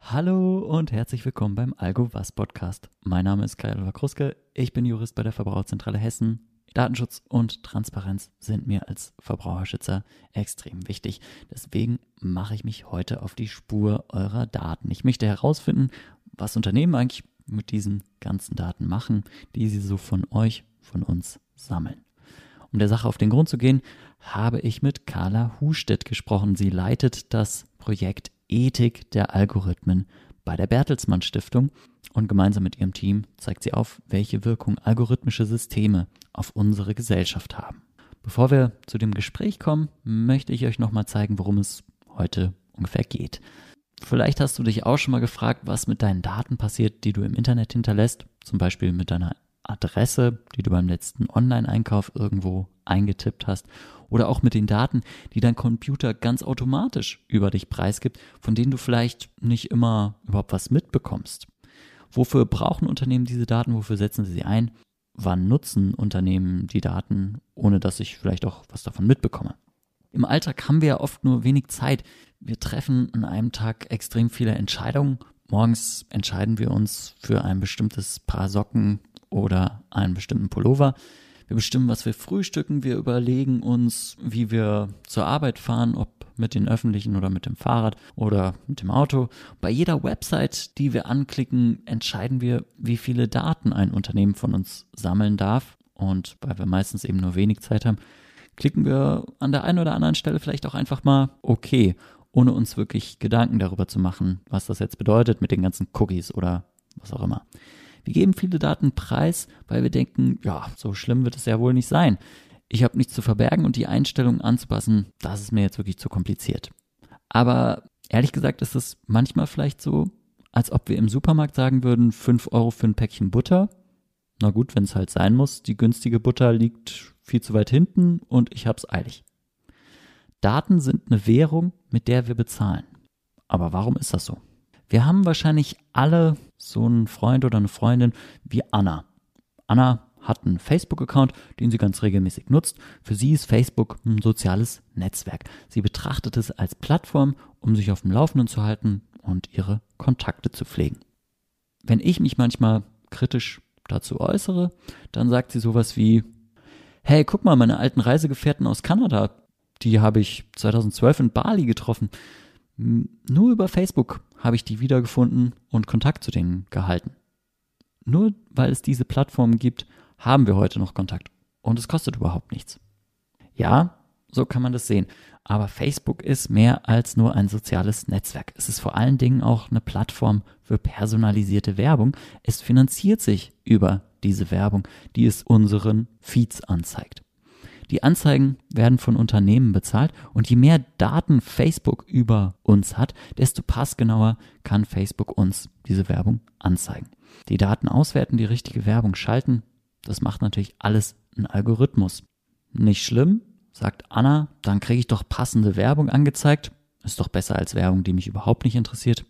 Hallo und herzlich willkommen beim Algo Was Podcast. Mein Name ist Kai Kruske, ich bin Jurist bei der Verbraucherzentrale Hessen. Datenschutz und Transparenz sind mir als Verbraucherschützer extrem wichtig. Deswegen mache ich mich heute auf die Spur eurer Daten. Ich möchte herausfinden, was Unternehmen eigentlich mit diesen ganzen Daten machen, die sie so von euch, von uns sammeln. Um der Sache auf den Grund zu gehen, habe ich mit Carla Hustedt gesprochen. Sie leitet das Projekt Ethik der Algorithmen bei der Bertelsmann Stiftung und gemeinsam mit ihrem Team zeigt sie auf, welche Wirkung algorithmische Systeme auf unsere Gesellschaft haben. Bevor wir zu dem Gespräch kommen, möchte ich euch nochmal zeigen, worum es heute ungefähr geht. Vielleicht hast du dich auch schon mal gefragt, was mit deinen Daten passiert, die du im Internet hinterlässt, zum Beispiel mit deiner Adresse, die du beim letzten Online-Einkauf irgendwo eingetippt hast, oder auch mit den Daten, die dein Computer ganz automatisch über dich preisgibt, von denen du vielleicht nicht immer überhaupt was mitbekommst. Wofür brauchen Unternehmen diese Daten? Wofür setzen sie sie ein? Wann nutzen Unternehmen die Daten, ohne dass ich vielleicht auch was davon mitbekomme? Im Alltag haben wir ja oft nur wenig Zeit. Wir treffen an einem Tag extrem viele Entscheidungen. Morgens entscheiden wir uns für ein bestimmtes Paar Socken oder einen bestimmten Pullover. Wir bestimmen, was wir frühstücken. Wir überlegen uns, wie wir zur Arbeit fahren, ob mit den öffentlichen oder mit dem Fahrrad oder mit dem Auto. Bei jeder Website, die wir anklicken, entscheiden wir, wie viele Daten ein Unternehmen von uns sammeln darf. Und weil wir meistens eben nur wenig Zeit haben, klicken wir an der einen oder anderen Stelle vielleicht auch einfach mal okay, ohne uns wirklich Gedanken darüber zu machen, was das jetzt bedeutet mit den ganzen Cookies oder was auch immer. Wir geben viele Daten preis, weil wir denken, ja, so schlimm wird es ja wohl nicht sein ich habe nichts zu verbergen und die Einstellungen anzupassen, das ist mir jetzt wirklich zu kompliziert. Aber ehrlich gesagt ist es manchmal vielleicht so, als ob wir im Supermarkt sagen würden, 5 Euro für ein Päckchen Butter. Na gut, wenn es halt sein muss, die günstige Butter liegt viel zu weit hinten und ich hab's eilig. Daten sind eine Währung, mit der wir bezahlen. Aber warum ist das so? Wir haben wahrscheinlich alle so einen Freund oder eine Freundin wie Anna. Anna hat einen Facebook-Account, den sie ganz regelmäßig nutzt. Für sie ist Facebook ein soziales Netzwerk. Sie betrachtet es als Plattform, um sich auf dem Laufenden zu halten und ihre Kontakte zu pflegen. Wenn ich mich manchmal kritisch dazu äußere, dann sagt sie sowas wie, hey, guck mal, meine alten Reisegefährten aus Kanada, die habe ich 2012 in Bali getroffen. Nur über Facebook habe ich die wiedergefunden und Kontakt zu denen gehalten. Nur weil es diese Plattformen gibt, haben wir heute noch Kontakt. Und es kostet überhaupt nichts. Ja, so kann man das sehen. Aber Facebook ist mehr als nur ein soziales Netzwerk. Es ist vor allen Dingen auch eine Plattform für personalisierte Werbung. Es finanziert sich über diese Werbung, die es unseren Feeds anzeigt. Die Anzeigen werden von Unternehmen bezahlt und je mehr Daten Facebook über uns hat, desto passgenauer kann Facebook uns diese Werbung anzeigen. Die Daten auswerten, die richtige Werbung schalten, das macht natürlich alles ein Algorithmus. Nicht schlimm, sagt Anna, dann kriege ich doch passende Werbung angezeigt. Ist doch besser als Werbung, die mich überhaupt nicht interessiert.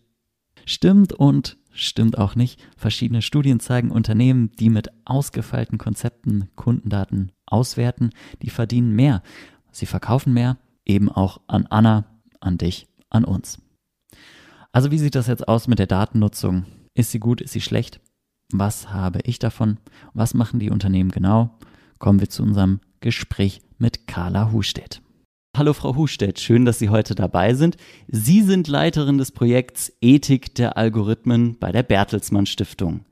Stimmt und stimmt auch nicht. Verschiedene Studien zeigen, Unternehmen, die mit ausgefeilten Konzepten Kundendaten auswerten, die verdienen mehr. Sie verkaufen mehr, eben auch an Anna, an dich, an uns. Also wie sieht das jetzt aus mit der Datennutzung? Ist sie gut, ist sie schlecht? Was habe ich davon? Was machen die Unternehmen genau? Kommen wir zu unserem Gespräch mit Carla Hustedt. Hallo Frau Hustedt, schön, dass Sie heute dabei sind. Sie sind Leiterin des Projekts Ethik der Algorithmen bei der Bertelsmann Stiftung.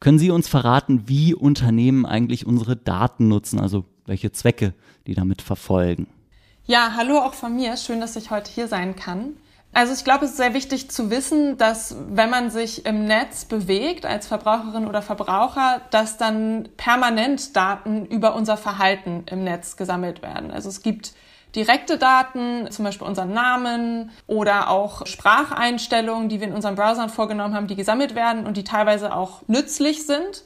Können Sie uns verraten, wie Unternehmen eigentlich unsere Daten nutzen, also welche Zwecke die damit verfolgen? Ja, hallo auch von mir. Schön, dass ich heute hier sein kann. Also ich glaube, es ist sehr wichtig zu wissen, dass wenn man sich im Netz bewegt als Verbraucherin oder Verbraucher, dass dann permanent Daten über unser Verhalten im Netz gesammelt werden. Also es gibt direkte Daten, zum Beispiel unseren Namen oder auch Spracheinstellungen, die wir in unseren Browsern vorgenommen haben, die gesammelt werden und die teilweise auch nützlich sind.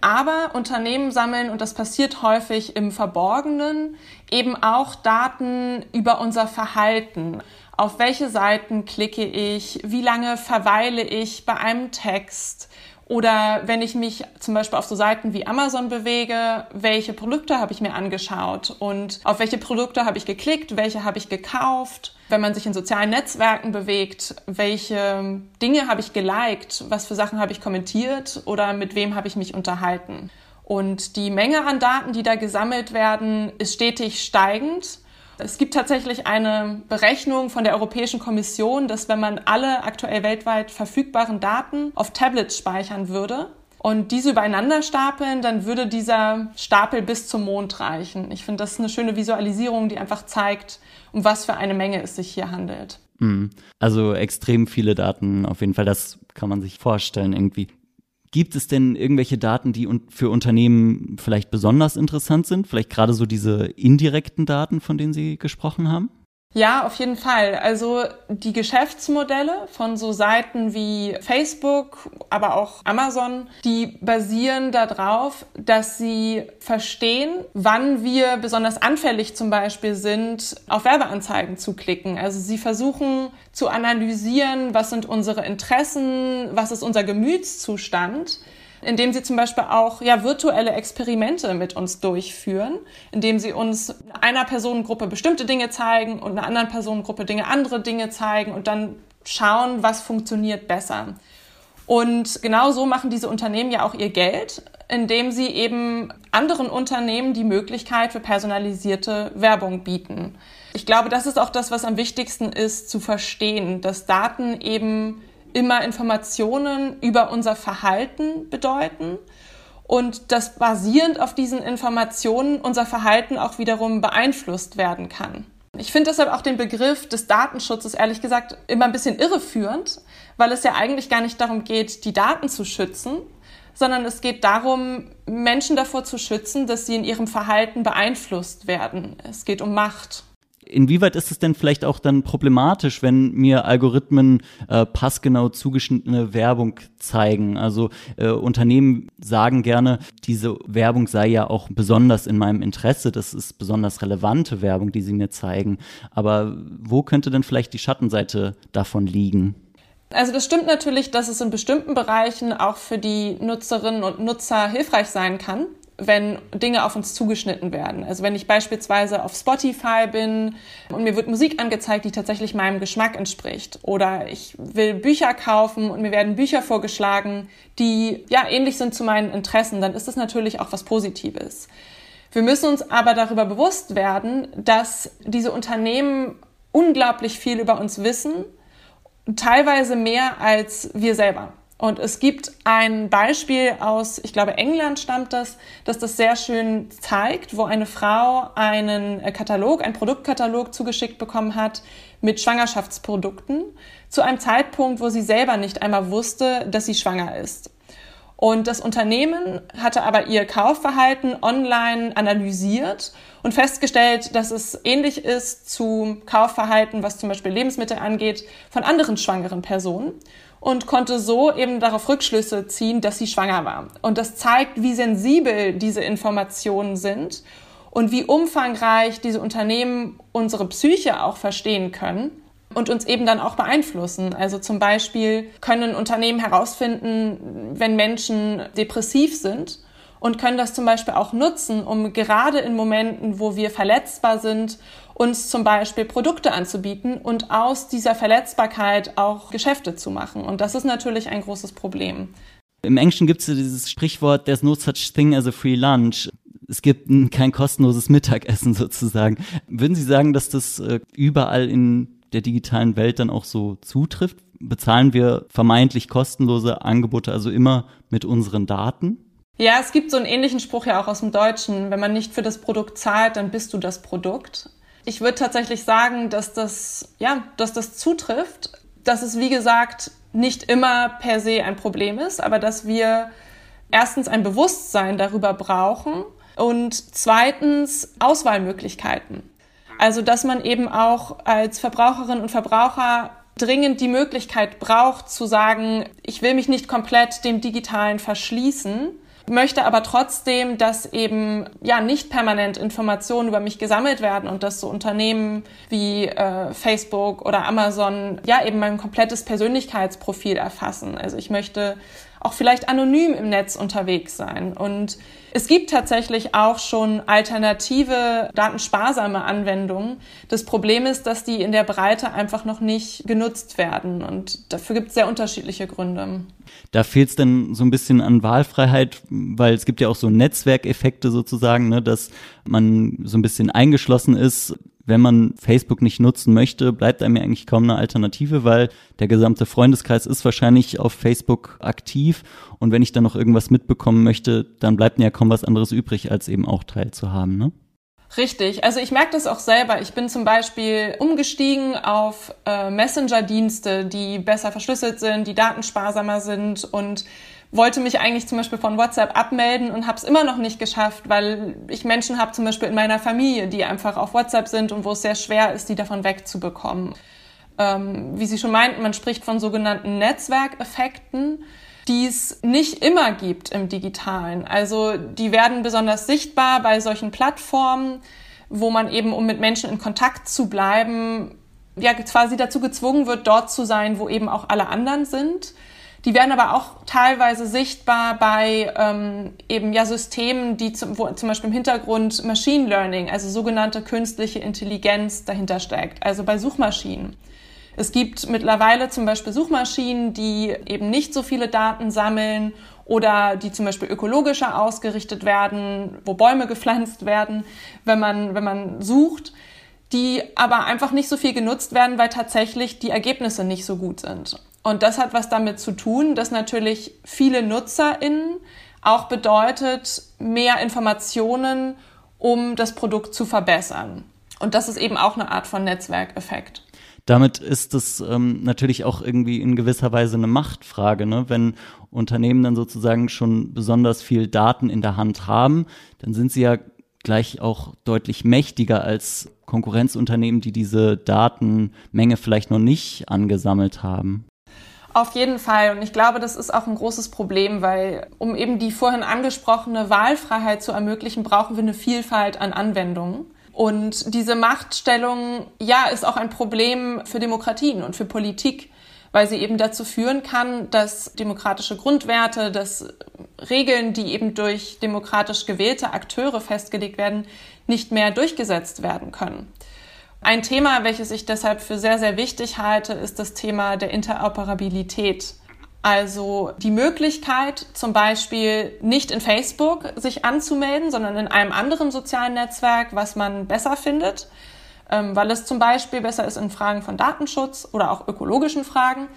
Aber Unternehmen sammeln, und das passiert häufig im Verborgenen, eben auch Daten über unser Verhalten auf welche Seiten klicke ich, wie lange verweile ich bei einem Text Oder wenn ich mich zum Beispiel auf so Seiten wie Amazon bewege, welche Produkte habe ich mir angeschaut und auf welche Produkte habe ich geklickt, welche habe ich gekauft. Wenn man sich in sozialen Netzwerken bewegt, welche Dinge habe ich geliked, was für Sachen habe ich kommentiert oder mit wem habe ich mich unterhalten. Und die Menge an Daten, die da gesammelt werden, ist stetig steigend. Es gibt tatsächlich eine Berechnung von der Europäischen Kommission, dass wenn man alle aktuell weltweit verfügbaren Daten auf Tablets speichern würde und diese übereinander stapeln, dann würde dieser Stapel bis zum Mond reichen. Ich finde, das ist eine schöne Visualisierung, die einfach zeigt, um was für eine Menge es sich hier handelt. Mhm. Also extrem viele Daten auf jeden Fall, das kann man sich vorstellen irgendwie. Gibt es denn irgendwelche Daten, die für Unternehmen vielleicht besonders interessant sind? Vielleicht gerade so diese indirekten Daten, von denen Sie gesprochen haben? Ja, auf jeden Fall. Also die Geschäftsmodelle von so Seiten wie Facebook, aber auch Amazon, die basieren darauf, dass sie verstehen, wann wir besonders anfällig zum Beispiel sind, auf Werbeanzeigen zu klicken. Also sie versuchen zu analysieren, was sind unsere Interessen, was ist unser Gemütszustand indem sie zum Beispiel auch ja, virtuelle Experimente mit uns durchführen, indem sie uns einer Personengruppe bestimmte Dinge zeigen und einer anderen Personengruppe Dinge andere Dinge zeigen und dann schauen, was funktioniert besser. Und genau so machen diese Unternehmen ja auch ihr Geld, indem sie eben anderen Unternehmen die Möglichkeit für personalisierte Werbung bieten. Ich glaube, das ist auch das, was am wichtigsten ist zu verstehen, dass Daten eben immer Informationen über unser Verhalten bedeuten und dass basierend auf diesen Informationen unser Verhalten auch wiederum beeinflusst werden kann. Ich finde deshalb auch den Begriff des Datenschutzes ehrlich gesagt immer ein bisschen irreführend, weil es ja eigentlich gar nicht darum geht, die Daten zu schützen, sondern es geht darum, Menschen davor zu schützen, dass sie in ihrem Verhalten beeinflusst werden. Es geht um Macht inwieweit ist es denn vielleicht auch dann problematisch, wenn mir Algorithmen äh, passgenau zugeschnittene Werbung zeigen? Also äh, Unternehmen sagen gerne, diese Werbung sei ja auch besonders in meinem Interesse, das ist besonders relevante Werbung, die sie mir zeigen. Aber wo könnte denn vielleicht die Schattenseite davon liegen? Also das stimmt natürlich, dass es in bestimmten Bereichen auch für die Nutzerinnen und Nutzer hilfreich sein kann wenn Dinge auf uns zugeschnitten werden. Also wenn ich beispielsweise auf Spotify bin und mir wird Musik angezeigt, die tatsächlich meinem Geschmack entspricht. Oder ich will Bücher kaufen und mir werden Bücher vorgeschlagen, die ja ähnlich sind zu meinen Interessen, dann ist das natürlich auch was Positives. Wir müssen uns aber darüber bewusst werden, dass diese Unternehmen unglaublich viel über uns wissen, teilweise mehr als wir selber. Und es gibt ein Beispiel aus, ich glaube, England stammt das, dass das sehr schön zeigt, wo eine Frau einen äh, Katalog, einen Produktkatalog zugeschickt bekommen hat mit Schwangerschaftsprodukten zu einem Zeitpunkt, wo sie selber nicht einmal wusste, dass sie schwanger ist. Und das Unternehmen hatte aber ihr Kaufverhalten online analysiert und festgestellt, dass es ähnlich ist zu Kaufverhalten, was zum Beispiel Lebensmittel angeht, von anderen schwangeren Personen und konnte so eben darauf Rückschlüsse ziehen, dass sie schwanger war. Und das zeigt, wie sensibel diese Informationen sind und wie umfangreich diese Unternehmen unsere Psyche auch verstehen können und uns eben dann auch beeinflussen. Also zum Beispiel können Unternehmen herausfinden, wenn Menschen depressiv sind und können das zum Beispiel auch nutzen, um gerade in Momenten, wo wir verletzbar sind, uns zum Beispiel Produkte anzubieten und aus dieser Verletzbarkeit auch Geschäfte zu machen. Und das ist natürlich ein großes Problem. Im Englischen gibt es dieses Sprichwort, there's no such thing as a free lunch. Es gibt kein kostenloses Mittagessen sozusagen. Würden Sie sagen, dass das äh, überall in der digitalen Welt dann auch so zutrifft? Bezahlen wir vermeintlich kostenlose Angebote also immer mit unseren Daten? Ja, es gibt so einen ähnlichen Spruch ja auch aus dem Deutschen. Wenn man nicht für das Produkt zahlt, dann bist du das Produkt. Ich würde tatsächlich sagen, dass das, ja, dass das zutrifft, dass es, wie gesagt, nicht immer per se ein Problem ist, aber dass wir erstens ein Bewusstsein darüber brauchen und zweitens Auswahlmöglichkeiten. Also, dass man eben auch als Verbraucherin und Verbraucher dringend die Möglichkeit braucht zu sagen, ich will mich nicht komplett dem Digitalen verschließen, möchte aber trotzdem, dass eben ja nicht permanent Informationen über mich gesammelt werden und dass so Unternehmen wie äh, Facebook oder Amazon ja eben mein komplettes Persönlichkeitsprofil erfassen. Also ich möchte auch vielleicht anonym im Netz unterwegs sein. Und es gibt tatsächlich auch schon alternative, datensparsame Anwendungen. Das Problem ist, dass die in der Breite einfach noch nicht genutzt werden. Und dafür gibt es sehr unterschiedliche Gründe. Da fehlt es dann so ein bisschen an Wahlfreiheit, weil es gibt ja auch so Netzwerkeffekte sozusagen, ne, dass man so ein bisschen eingeschlossen ist wenn man Facebook nicht nutzen möchte, bleibt einem ja eigentlich kaum eine Alternative, weil der gesamte Freundeskreis ist wahrscheinlich auf Facebook aktiv und wenn ich dann noch irgendwas mitbekommen möchte, dann bleibt mir ja kaum was anderes übrig, als eben auch teilzuhaben, ne? Richtig, also ich merke das auch selber. Ich bin zum Beispiel umgestiegen auf äh, Messenger-Dienste, die besser verschlüsselt sind, die datensparsamer sind und wollte mich eigentlich zum Beispiel von WhatsApp abmelden und habe es immer noch nicht geschafft, weil ich Menschen habe zum Beispiel in meiner Familie, die einfach auf WhatsApp sind und wo es sehr schwer ist, die davon wegzubekommen. Ähm, wie Sie schon meinten, man spricht von sogenannten Netzwerkeffekten, die es nicht immer gibt im digitalen. Also die werden besonders sichtbar bei solchen Plattformen, wo man eben, um mit Menschen in Kontakt zu bleiben, ja quasi dazu gezwungen wird, dort zu sein, wo eben auch alle anderen sind. Die werden aber auch teilweise sichtbar bei ähm, eben ja Systemen, die zum, wo zum Beispiel im Hintergrund Machine Learning, also sogenannte künstliche Intelligenz dahinter steckt, also bei Suchmaschinen. Es gibt mittlerweile zum Beispiel Suchmaschinen, die eben nicht so viele Daten sammeln oder die zum Beispiel ökologischer ausgerichtet werden, wo Bäume gepflanzt werden, wenn man, wenn man sucht, die aber einfach nicht so viel genutzt werden, weil tatsächlich die Ergebnisse nicht so gut sind. Und das hat was damit zu tun, dass natürlich viele NutzerInnen auch bedeutet, mehr Informationen, um das Produkt zu verbessern. Und das ist eben auch eine Art von Netzwerkeffekt. Damit ist es ähm, natürlich auch irgendwie in gewisser Weise eine Machtfrage, ne? wenn Unternehmen dann sozusagen schon besonders viel Daten in der Hand haben, dann sind sie ja gleich auch deutlich mächtiger als Konkurrenzunternehmen, die diese Datenmenge vielleicht noch nicht angesammelt haben. Auf jeden Fall. Und ich glaube, das ist auch ein großes Problem, weil um eben die vorhin angesprochene Wahlfreiheit zu ermöglichen, brauchen wir eine Vielfalt an Anwendungen. Und diese Machtstellung, ja, ist auch ein Problem für Demokratien und für Politik, weil sie eben dazu führen kann, dass demokratische Grundwerte, dass Regeln, die eben durch demokratisch gewählte Akteure festgelegt werden, nicht mehr durchgesetzt werden können. Ein Thema, welches ich deshalb für sehr, sehr wichtig halte, ist das Thema der Interoperabilität. Also die Möglichkeit, zum Beispiel nicht in Facebook sich anzumelden, sondern in einem anderen sozialen Netzwerk, was man besser findet, ähm, weil es zum Beispiel besser ist in Fragen von Datenschutz oder auch ökologischen Fragen.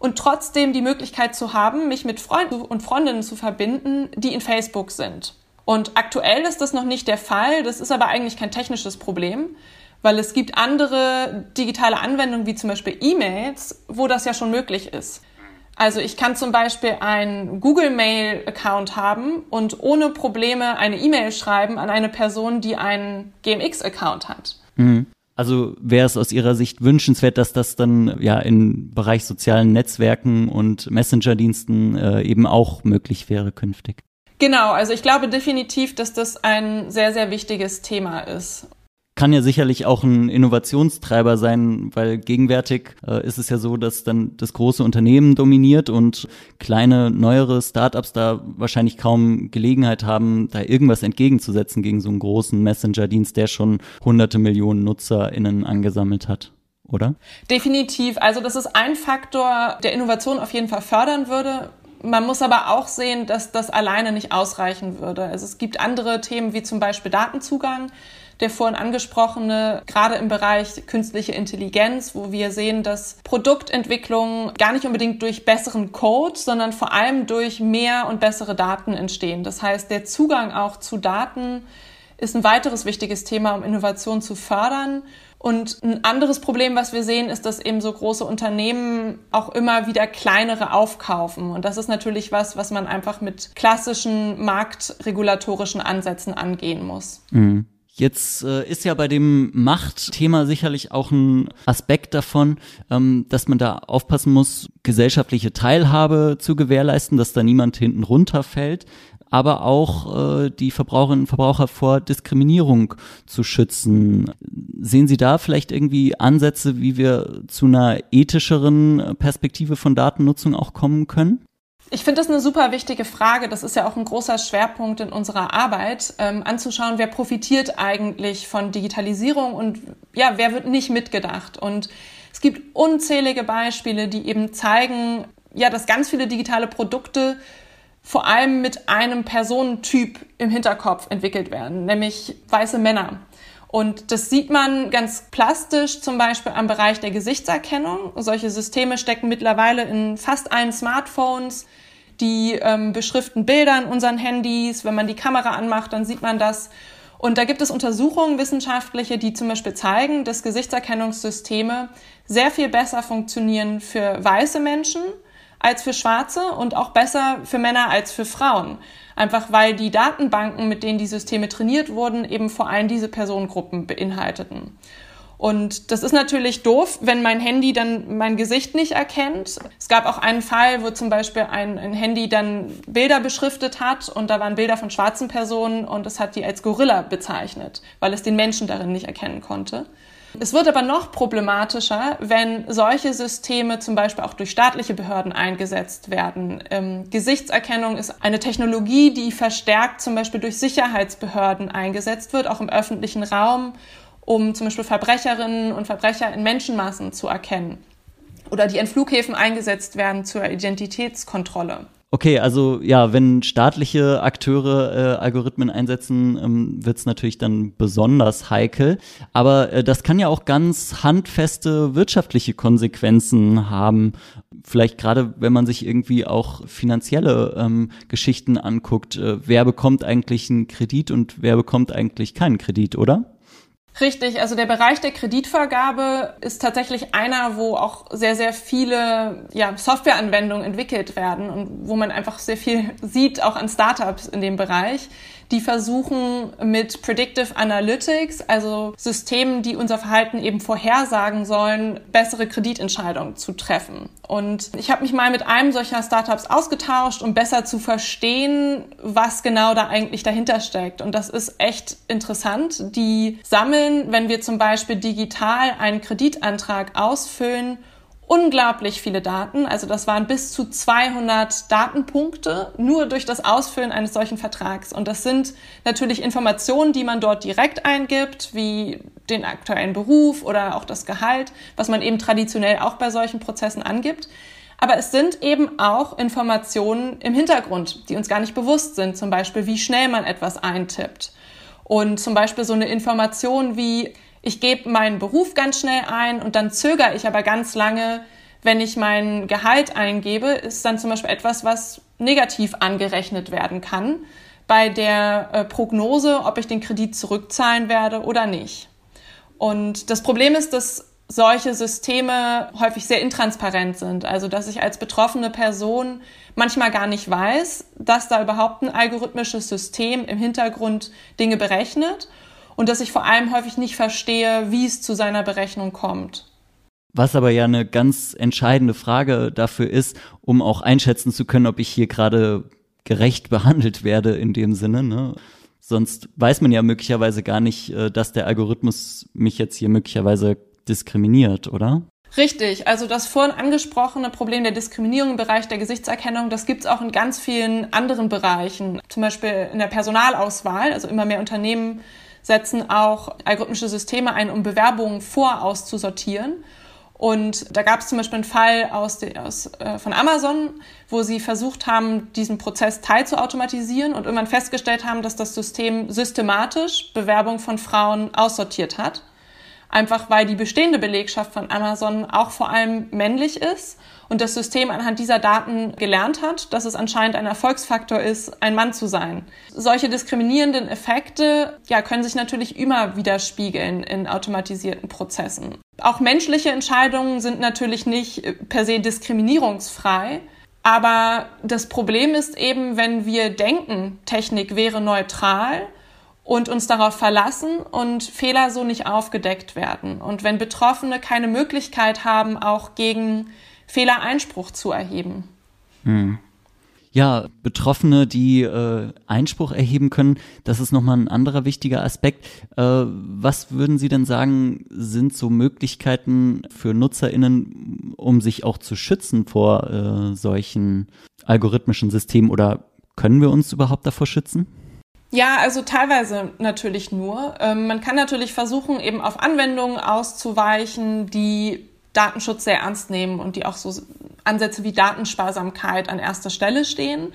Und trotzdem die Möglichkeit zu haben, mich mit Freunden und Freundinnen zu verbinden, die in Facebook sind. Und aktuell ist das noch nicht der Fall. Das ist aber eigentlich kein technisches Problem, weil es gibt andere digitale Anwendungen, wie zum Beispiel E-Mails, wo das ja schon möglich ist. Also ich kann zum Beispiel einen Google Mail Account haben und ohne Probleme eine E-Mail schreiben an eine Person, die einen GMX Account hat. Mhm. Also wäre es aus Ihrer Sicht wünschenswert, dass das dann ja im Bereich sozialen Netzwerken und Messenger-Diensten äh, eben auch möglich wäre künftig? Genau, also ich glaube definitiv, dass das ein sehr, sehr wichtiges Thema ist kann ja sicherlich auch ein Innovationstreiber sein, weil gegenwärtig äh, ist es ja so, dass dann das große Unternehmen dominiert und kleine, neuere Startups da wahrscheinlich kaum Gelegenheit haben, da irgendwas entgegenzusetzen gegen so einen großen Messenger-Dienst, der schon hunderte Millionen NutzerInnen angesammelt hat oder? Definitiv. Also das ist ein Faktor, der Innovation auf jeden Fall fördern würde. Man muss aber auch sehen, dass das alleine nicht ausreichen würde. Also es gibt andere Themen wie zum Beispiel Datenzugang der vorhin angesprochene, gerade im Bereich künstliche Intelligenz, wo wir sehen, dass Produktentwicklung gar nicht unbedingt durch besseren Code, sondern vor allem durch mehr und bessere Daten entstehen. Das heißt, der Zugang auch zu Daten ist ein weiteres wichtiges Thema, um Innovation zu fördern. Und ein anderes Problem, was wir sehen, ist, dass eben so große Unternehmen auch immer wieder kleinere aufkaufen. Und das ist natürlich was, was man einfach mit klassischen marktregulatorischen Ansätzen angehen muss. Mhm. Jetzt äh, ist ja bei dem Machtthema sicherlich auch ein Aspekt davon, ähm, dass man da aufpassen muss, gesellschaftliche Teilhabe zu gewährleisten, dass da niemand hinten runterfällt, aber auch äh, die Verbraucherinnen und Verbraucher vor Diskriminierung zu schützen. Sehen Sie da vielleicht irgendwie Ansätze, wie wir zu einer ethischeren Perspektive von Datennutzung auch kommen können? Ich finde das eine super wichtige Frage. Das ist ja auch ein großer Schwerpunkt in unserer Arbeit, ähm, anzuschauen, wer profitiert eigentlich von Digitalisierung und ja, wer wird nicht mitgedacht. Und es gibt unzählige Beispiele, die eben zeigen, ja, dass ganz viele digitale Produkte vor allem mit einem Personentyp im Hinterkopf entwickelt werden, nämlich weiße Männer. Und das sieht man ganz plastisch zum Beispiel am Bereich der Gesichtserkennung. Solche Systeme stecken mittlerweile in fast allen Smartphones. Die ähm, beschriften Bilder in unseren Handys. Wenn man die Kamera anmacht, dann sieht man das. Und da gibt es Untersuchungen, wissenschaftliche, die zum Beispiel zeigen, dass Gesichtserkennungssysteme sehr viel besser funktionieren für weiße Menschen als für Schwarze und auch besser für Männer als für Frauen. Einfach weil die Datenbanken, mit denen die Systeme trainiert wurden, eben vor allem diese Personengruppen beinhalteten. Und das ist natürlich doof, wenn mein Handy dann mein Gesicht nicht erkennt. Es gab auch einen Fall, wo zum Beispiel ein, ein, Handy dann Bilder beschriftet hat und da waren Bilder von schwarzen Personen und es hat die als Gorilla bezeichnet, weil es den Menschen darin nicht erkennen konnte. Es wird aber noch problematischer, wenn solche Systeme zum Beispiel auch durch staatliche Behörden eingesetzt werden. Ähm, Gesichtserkennung ist eine Technologie, die verstärkt zum Beispiel durch Sicherheitsbehörden eingesetzt wird, auch im öffentlichen Raum, um zum Beispiel Verbrecherinnen und Verbrecher in Menschenmassen zu erkennen. Oder die in Flughäfen eingesetzt werden zur Identitätskontrolle. Okay, also ja, wenn staatliche Akteure äh, Algorithmen einsetzen, ähm, wird es natürlich dann besonders heikel. Aber äh, das kann ja auch ganz handfeste wirtschaftliche Konsequenzen haben. Vielleicht gerade, wenn man sich irgendwie auch finanzielle ähm, Geschichten anguckt. Äh, wer bekommt eigentlich einen Kredit und wer bekommt eigentlich keinen Kredit, oder? Richtig, also der Bereich der Kreditvergabe ist tatsächlich einer, wo auch sehr, sehr viele ja, Softwareanwendungen entwickelt werden und wo man einfach sehr viel sieht, auch an Startups in dem Bereich die versuchen mit Predictive Analytics, also Systemen, die unser Verhalten eben vorhersagen sollen, bessere Kreditentscheidungen zu treffen. Und ich habe mich mal mit einem solcher Startups ausgetauscht, um besser zu verstehen, was genau da eigentlich dahinter steckt. Und das ist echt interessant. Die sammeln, wenn wir zum Beispiel digital einen Kreditantrag ausfüllen, unglaublich viele Daten. Also das waren bis zu 200 Datenpunkte nur durch das Ausfüllen eines solchen Vertrags. Und das sind natürlich Informationen, die man dort direkt eingibt, wie den aktuellen Beruf oder auch das Gehalt, was man eben traditionell auch bei solchen Prozessen angibt. Aber es sind eben auch Informationen im Hintergrund, die uns gar nicht bewusst sind. Zum Beispiel, wie schnell man etwas eintippt. Und zum Beispiel so eine Information wie, ich gebe meinen Beruf ganz schnell ein und dann zögere ich aber ganz lange, wenn ich mein Gehalt eingebe, ist dann zum Beispiel etwas, was negativ angerechnet werden kann bei der äh, Prognose, ob ich den Kredit zurückzahlen werde oder nicht. Und das Problem ist, dass solche Systeme häufig sehr intransparent sind. Also, dass ich als betroffene Person manchmal gar nicht weiß, dass da überhaupt ein algorithmisches System im Hintergrund Dinge berechnet und dass ich vor allem häufig nicht verstehe, wie es zu seiner Berechnung kommt. Was aber ja eine ganz entscheidende Frage dafür ist, um auch einschätzen zu können, ob ich hier gerade gerecht behandelt werde in dem Sinne. Ne? Sonst weiß man ja möglicherweise gar nicht, äh, dass der Algorithmus mich jetzt hier möglicherweise diskriminiert, oder? Richtig, also das vorhin angesprochene Problem der Diskriminierung im Bereich der Gesichtserkennung, das gibt es auch in ganz vielen anderen Bereichen, zum Beispiel in der Personalauswahl. Also immer mehr Unternehmen setzen auch algorithmische Systeme ein, um Bewerbungen vorauszusortieren. Und da gab es zum Beispiel einen Fall aus, aus äh, von Amazon, wo sie versucht haben, diesen Prozess teilzuautomatisieren und irgendwann festgestellt haben, dass das System systematisch Bewerbungen von Frauen aussortiert hat. Einfach weil die bestehende Belegschaft von Amazon auch vor allem männlich ist und das System anhand dieser Daten gelernt hat, dass es anscheinend ein Erfolgsfaktor ist, ein Mann zu sein. Solche diskriminierenden Effekte ja, können sich natürlich immer widerspiegeln in automatisierten Prozessen. Auch menschliche Entscheidungen sind natürlich nicht per se diskriminierungsfrei. Aber das Problem ist eben, wenn wir denken, Technik wäre neutral und uns darauf verlassen und Fehler so nicht aufgedeckt werden. Und wenn Betroffene keine Möglichkeit haben, auch gegen Fehler Einspruch zu erheben. Hm. Ja, Betroffene, die äh, Einspruch erheben können, das ist nochmal ein anderer wichtiger Aspekt. Äh, was würden Sie denn sagen, sind so Möglichkeiten für NutzerInnen, um sich auch zu schützen vor äh, solchen algorithmischen Systemen oder können wir uns überhaupt davor schützen? Ja, also teilweise natürlich nur. Ähm, man kann natürlich versuchen, eben auf Anwendungen auszuweichen, die Datenschutz sehr ernst nehmen und die auch so Ansätze wie Datensparsamkeit an erster Stelle stehen,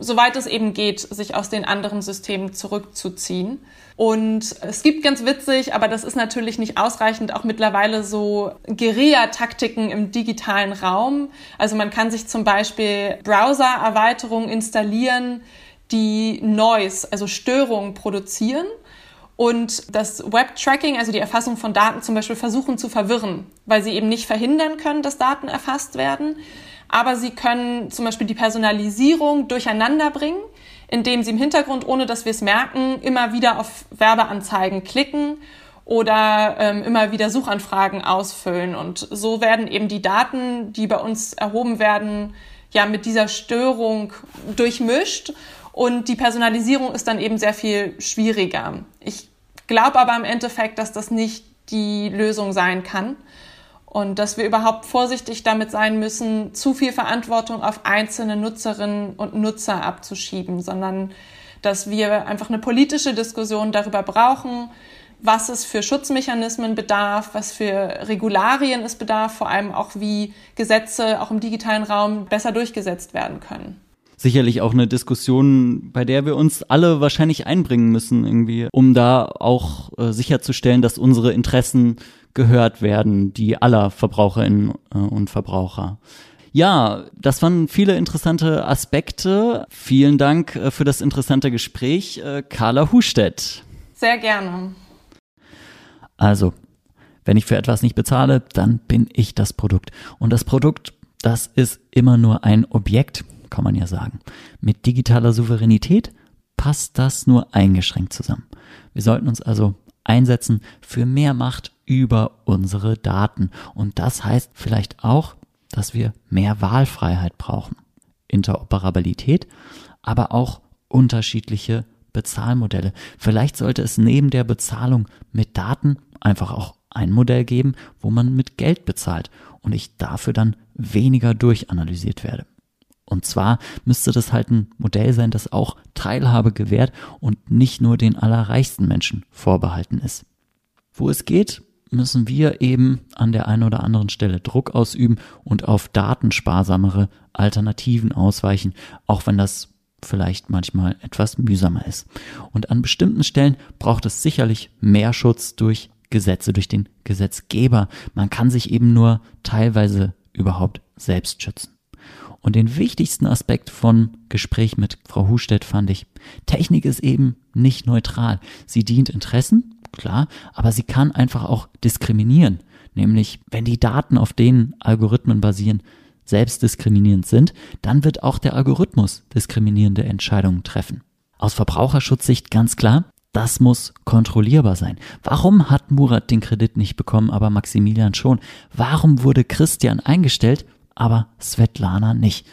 soweit es eben geht, sich aus den anderen Systemen zurückzuziehen. Und es gibt ganz witzig, aber das ist natürlich nicht ausreichend, auch mittlerweile so Guerilla-Taktiken im digitalen Raum. Also man kann sich zum Beispiel Browser-Erweiterungen installieren, die Noise, also Störungen produzieren und das Web-Tracking, also die Erfassung von Daten zum Beispiel versuchen zu verwirren, weil sie eben nicht verhindern können, dass Daten erfasst werden. Aber sie können zum Beispiel die Personalisierung durcheinander bringen, indem sie im Hintergrund, ohne dass wir es merken, immer wieder auf Werbeanzeigen klicken oder ähm, immer wieder Suchanfragen ausfüllen. Und so werden eben die Daten, die bei uns erhoben werden, ja mit dieser Störung durchmischt und die Personalisierung ist dann eben sehr viel schwieriger. Glaube aber im Endeffekt, dass das nicht die Lösung sein kann und dass wir überhaupt vorsichtig damit sein müssen, zu viel Verantwortung auf einzelne Nutzerinnen und Nutzer abzuschieben, sondern dass wir einfach eine politische Diskussion darüber brauchen, was es für Schutzmechanismen bedarf, was für Regularien es bedarf, vor allem auch wie Gesetze auch im digitalen Raum besser durchgesetzt werden können sicherlich auch eine Diskussion, bei der wir uns alle wahrscheinlich einbringen müssen, irgendwie, um da auch äh, sicherzustellen, dass unsere Interessen gehört werden, die aller Verbraucherinnen äh, und Verbraucher. Ja, das waren viele interessante Aspekte. Vielen Dank äh, für das interessante Gespräch, äh, Carla Hustedt. Sehr gerne. Also, wenn ich für etwas nicht bezahle, dann bin ich das Produkt. Und das Produkt, das ist immer nur ein Objekt kann man ja sagen. Mit digitaler Souveränität passt das nur eingeschränkt zusammen. Wir sollten uns also einsetzen für mehr Macht über unsere Daten. Und das heißt vielleicht auch, dass wir mehr Wahlfreiheit brauchen. Interoperabilität, aber auch unterschiedliche Bezahlmodelle. Vielleicht sollte es neben der Bezahlung mit Daten einfach auch ein Modell geben, wo man mit Geld bezahlt und ich dafür dann weniger durchanalysiert werde. Und zwar müsste das halt ein Modell sein, das auch Teilhabe gewährt und nicht nur den allerreichsten Menschen vorbehalten ist. Wo es geht, müssen wir eben an der einen oder anderen Stelle Druck ausüben und auf datensparsamere Alternativen ausweichen, auch wenn das vielleicht manchmal etwas mühsamer ist. Und an bestimmten Stellen braucht es sicherlich mehr Schutz durch Gesetze, durch den Gesetzgeber. Man kann sich eben nur teilweise überhaupt selbst schützen. Und den wichtigsten Aspekt von Gespräch mit Frau Hustedt fand ich, Technik ist eben nicht neutral. Sie dient Interessen, klar, aber sie kann einfach auch diskriminieren. Nämlich, wenn die Daten, auf denen Algorithmen basieren, selbst diskriminierend sind, dann wird auch der Algorithmus diskriminierende Entscheidungen treffen. Aus Verbraucherschutzsicht ganz klar, das muss kontrollierbar sein. Warum hat Murat den Kredit nicht bekommen, aber Maximilian schon? Warum wurde Christian eingestellt aber Svetlana nicht.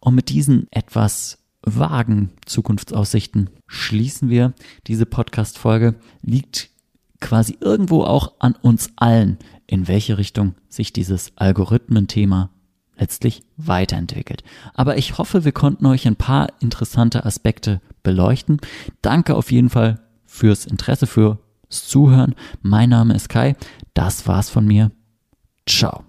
Und mit diesen etwas vagen Zukunftsaussichten schließen wir diese Podcast-Folge. Liegt quasi irgendwo auch an uns allen, in welche Richtung sich dieses Algorithmenthema letztlich weiterentwickelt. Aber ich hoffe, wir konnten euch ein paar interessante Aspekte beleuchten. Danke auf jeden Fall fürs Interesse, fürs Zuhören. Mein Name ist Kai. Das war's von mir. Ciao.